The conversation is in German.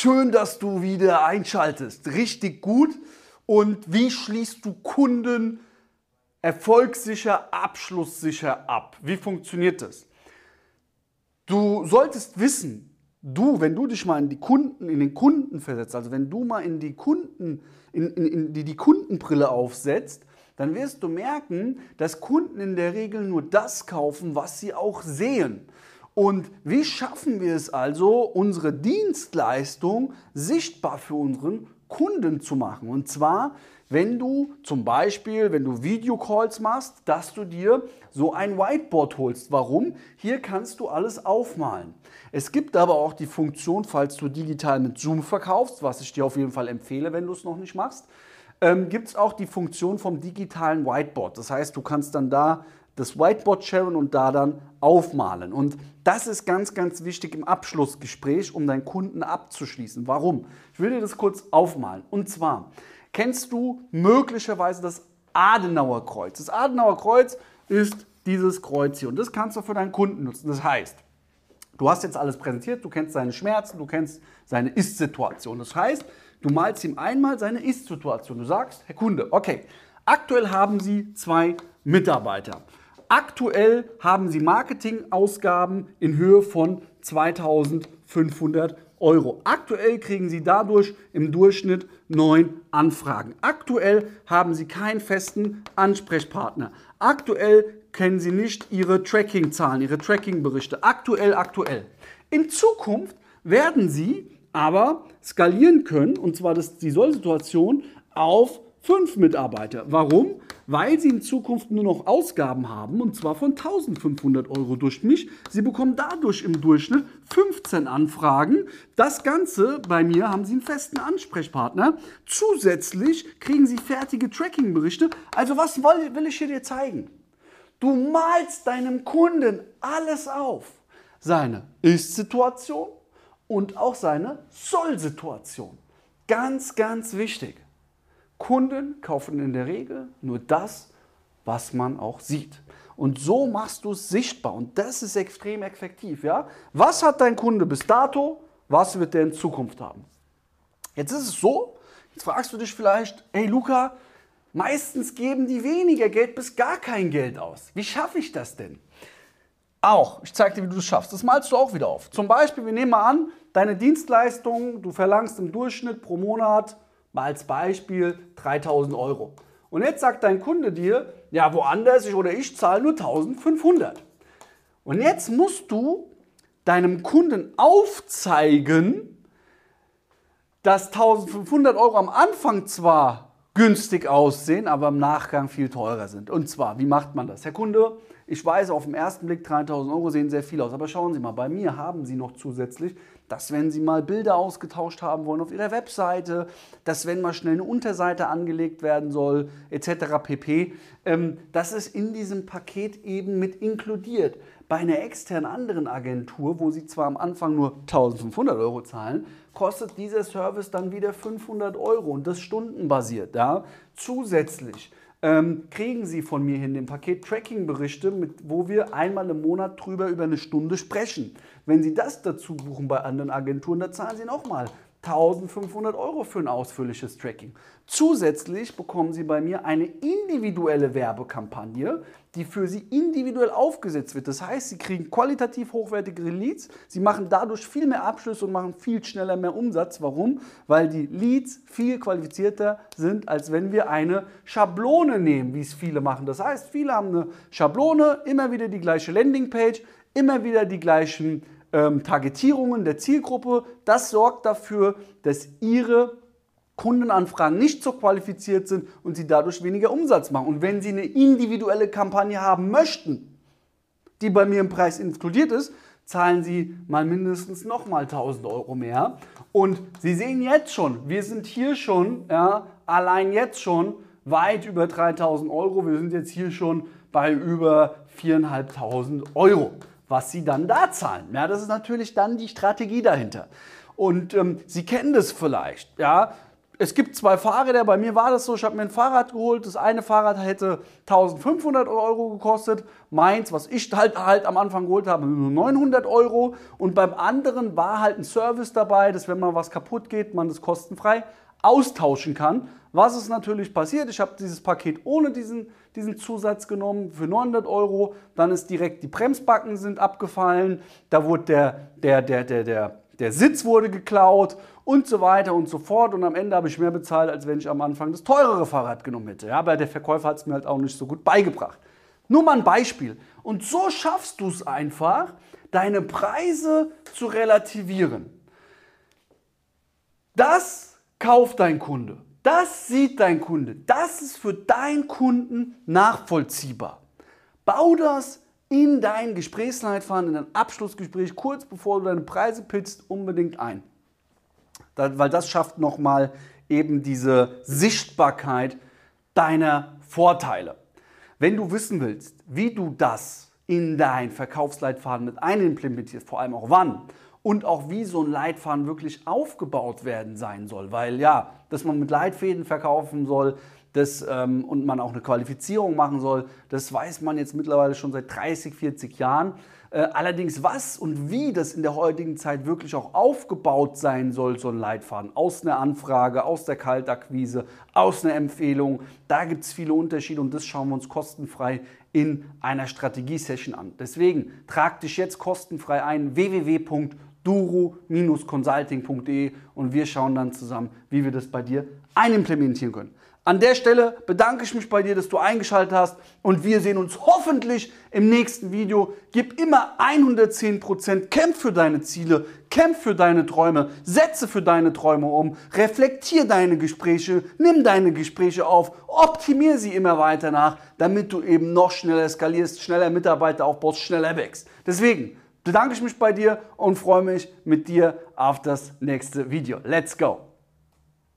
Schön, dass du wieder einschaltest. Richtig gut. Und wie schließt du Kunden erfolgssicher, abschlusssicher ab? Wie funktioniert das? Du solltest wissen, du, wenn du dich mal in die Kunden, in den Kunden versetzt, also wenn du mal in die Kunden, in, in, in die, die Kundenbrille aufsetzt, dann wirst du merken, dass Kunden in der Regel nur das kaufen, was sie auch sehen. Und wie schaffen wir es also, unsere Dienstleistung sichtbar für unseren Kunden zu machen? Und zwar, wenn du zum Beispiel, wenn du Videocalls machst, dass du dir so ein Whiteboard holst. Warum? Hier kannst du alles aufmalen. Es gibt aber auch die Funktion, falls du digital mit Zoom verkaufst, was ich dir auf jeden Fall empfehle, wenn du es noch nicht machst, ähm, gibt es auch die Funktion vom digitalen Whiteboard. Das heißt, du kannst dann da das Whiteboard sharen und da dann aufmalen. Und das ist ganz, ganz wichtig im Abschlussgespräch, um deinen Kunden abzuschließen. Warum? Ich will dir das kurz aufmalen. Und zwar, kennst du möglicherweise das Adenauer Kreuz? Das Adenauer Kreuz ist dieses Kreuz hier und das kannst du für deinen Kunden nutzen. Das heißt, du hast jetzt alles präsentiert, du kennst seine Schmerzen, du kennst seine Ist-Situation. Das heißt, du malst ihm einmal seine Ist-Situation. Du sagst, Herr Kunde, okay, aktuell haben Sie zwei Mitarbeiter. Aktuell haben Sie Marketingausgaben in Höhe von 2500 Euro. Aktuell kriegen Sie dadurch im Durchschnitt neun Anfragen. Aktuell haben Sie keinen festen Ansprechpartner. Aktuell kennen Sie nicht Ihre Tracking-Zahlen, Ihre Tracking-Berichte. Aktuell, aktuell. In Zukunft werden Sie aber skalieren können, und zwar das, die Soll-Situation, auf fünf Mitarbeiter. Warum? Weil sie in Zukunft nur noch Ausgaben haben und zwar von 1500 Euro durch mich. Sie bekommen dadurch im Durchschnitt 15 Anfragen. Das Ganze bei mir haben sie einen festen Ansprechpartner. Zusätzlich kriegen sie fertige Tracking-Berichte. Also was will ich hier dir zeigen? Du malst deinem Kunden alles auf. Seine Ist-Situation und auch seine Soll-Situation. Ganz, ganz wichtig. Kunden kaufen in der Regel nur das, was man auch sieht. Und so machst du es sichtbar. Und das ist extrem effektiv. Ja? Was hat dein Kunde bis dato? Was wird der in Zukunft haben? Jetzt ist es so, jetzt fragst du dich vielleicht, hey Luca, meistens geben die weniger Geld bis gar kein Geld aus. Wie schaffe ich das denn? Auch, ich zeige dir, wie du es schaffst. Das malst du auch wieder auf. Zum Beispiel, wir nehmen mal an, deine Dienstleistung, du verlangst im Durchschnitt pro Monat Mal als Beispiel 3000 Euro. Und jetzt sagt dein Kunde dir, ja, woanders ich oder ich zahle nur 1500. Und jetzt musst du deinem Kunden aufzeigen, dass 1500 Euro am Anfang zwar günstig aussehen, aber im Nachgang viel teurer sind. Und zwar, wie macht man das? Herr Kunde, ich weiß, auf den ersten Blick 3000 Euro sehen sehr viel aus, aber schauen Sie mal, bei mir haben Sie noch zusätzlich dass wenn Sie mal Bilder ausgetauscht haben wollen auf Ihrer Webseite, dass wenn mal schnell eine Unterseite angelegt werden soll, etc. pp. Ähm, das ist in diesem Paket eben mit inkludiert. Bei einer externen anderen Agentur, wo Sie zwar am Anfang nur 1500 Euro zahlen, kostet dieser Service dann wieder 500 Euro und das stundenbasiert. Ja? Zusätzlich ähm, kriegen Sie von mir hin den Paket Tracking-Berichte, wo wir einmal im Monat drüber über eine Stunde sprechen. Wenn Sie das dazu buchen bei anderen Agenturen, da zahlen Sie nochmal 1500 Euro für ein ausführliches Tracking. Zusätzlich bekommen Sie bei mir eine individuelle Werbekampagne, die für Sie individuell aufgesetzt wird. Das heißt, Sie kriegen qualitativ hochwertige Leads, Sie machen dadurch viel mehr Abschlüsse und machen viel schneller mehr Umsatz. Warum? Weil die Leads viel qualifizierter sind, als wenn wir eine Schablone nehmen, wie es viele machen. Das heißt, viele haben eine Schablone, immer wieder die gleiche Landingpage, immer wieder die gleichen ähm, Targetierungen der Zielgruppe. Das sorgt dafür, dass Ihre Kundenanfragen nicht so qualifiziert sind und Sie dadurch weniger Umsatz machen. Und wenn Sie eine individuelle Kampagne haben möchten, die bei mir im Preis inkludiert ist, zahlen Sie mal mindestens nochmal 1000 Euro mehr. Und Sie sehen jetzt schon, wir sind hier schon, ja, allein jetzt schon weit über 3000 Euro. Wir sind jetzt hier schon bei über 4.500 Euro was sie dann da zahlen. Ja, das ist natürlich dann die Strategie dahinter. Und ähm, Sie kennen das vielleicht. Ja? es gibt zwei Fahrräder, bei mir war das so, ich habe mir ein Fahrrad geholt, das eine Fahrrad hätte 1500 Euro gekostet, meins, was ich halt, halt am Anfang geholt habe, nur 900 Euro und beim anderen war halt ein Service dabei, dass wenn mal was kaputt geht, man das kostenfrei austauschen kann. Was ist natürlich passiert? Ich habe dieses Paket ohne diesen, diesen Zusatz genommen für 900 Euro, dann ist direkt die Bremsbacken sind abgefallen, da wurde der, der, der, der, der, der Sitz wurde geklaut und so weiter und so fort. Und am Ende habe ich mehr bezahlt, als wenn ich am Anfang das teurere Fahrrad genommen hätte. Ja, aber der Verkäufer hat es mir halt auch nicht so gut beigebracht. Nur mal ein Beispiel. Und so schaffst du es einfach, deine Preise zu relativieren. Das kauft dein Kunde. Das sieht dein Kunde. Das ist für deinen Kunden nachvollziehbar. Bau das in dein Gesprächsleitfaden, in dein Abschlussgespräch, kurz bevor du deine Preise pitzt, unbedingt ein weil das schafft nochmal eben diese Sichtbarkeit deiner Vorteile. Wenn du wissen willst, wie du das in dein Verkaufsleitfaden mit einimplementierst, vor allem auch wann und auch wie so ein Leitfaden wirklich aufgebaut werden sein soll, weil ja, dass man mit Leitfäden verkaufen soll, das, ähm, und man auch eine Qualifizierung machen soll, das weiß man jetzt mittlerweile schon seit 30, 40 Jahren. Äh, allerdings, was und wie das in der heutigen Zeit wirklich auch aufgebaut sein soll, so ein Leitfaden, aus einer Anfrage, aus der Kaltakquise, aus einer Empfehlung, da gibt es viele Unterschiede und das schauen wir uns kostenfrei in einer Strategie-Session an. Deswegen trag dich jetzt kostenfrei ein www.duro-consulting.de und wir schauen dann zusammen, wie wir das bei dir einimplementieren können. An der Stelle bedanke ich mich bei dir, dass du eingeschaltet hast und wir sehen uns hoffentlich im nächsten Video. Gib immer 110%, kämpf für deine Ziele, kämpf für deine Träume, setze für deine Träume um, reflektier deine Gespräche, nimm deine Gespräche auf, optimier sie immer weiter nach, damit du eben noch schneller skalierst, schneller Mitarbeiter aufbaust, schneller wächst. Deswegen bedanke ich mich bei dir und freue mich mit dir auf das nächste Video. Let's go!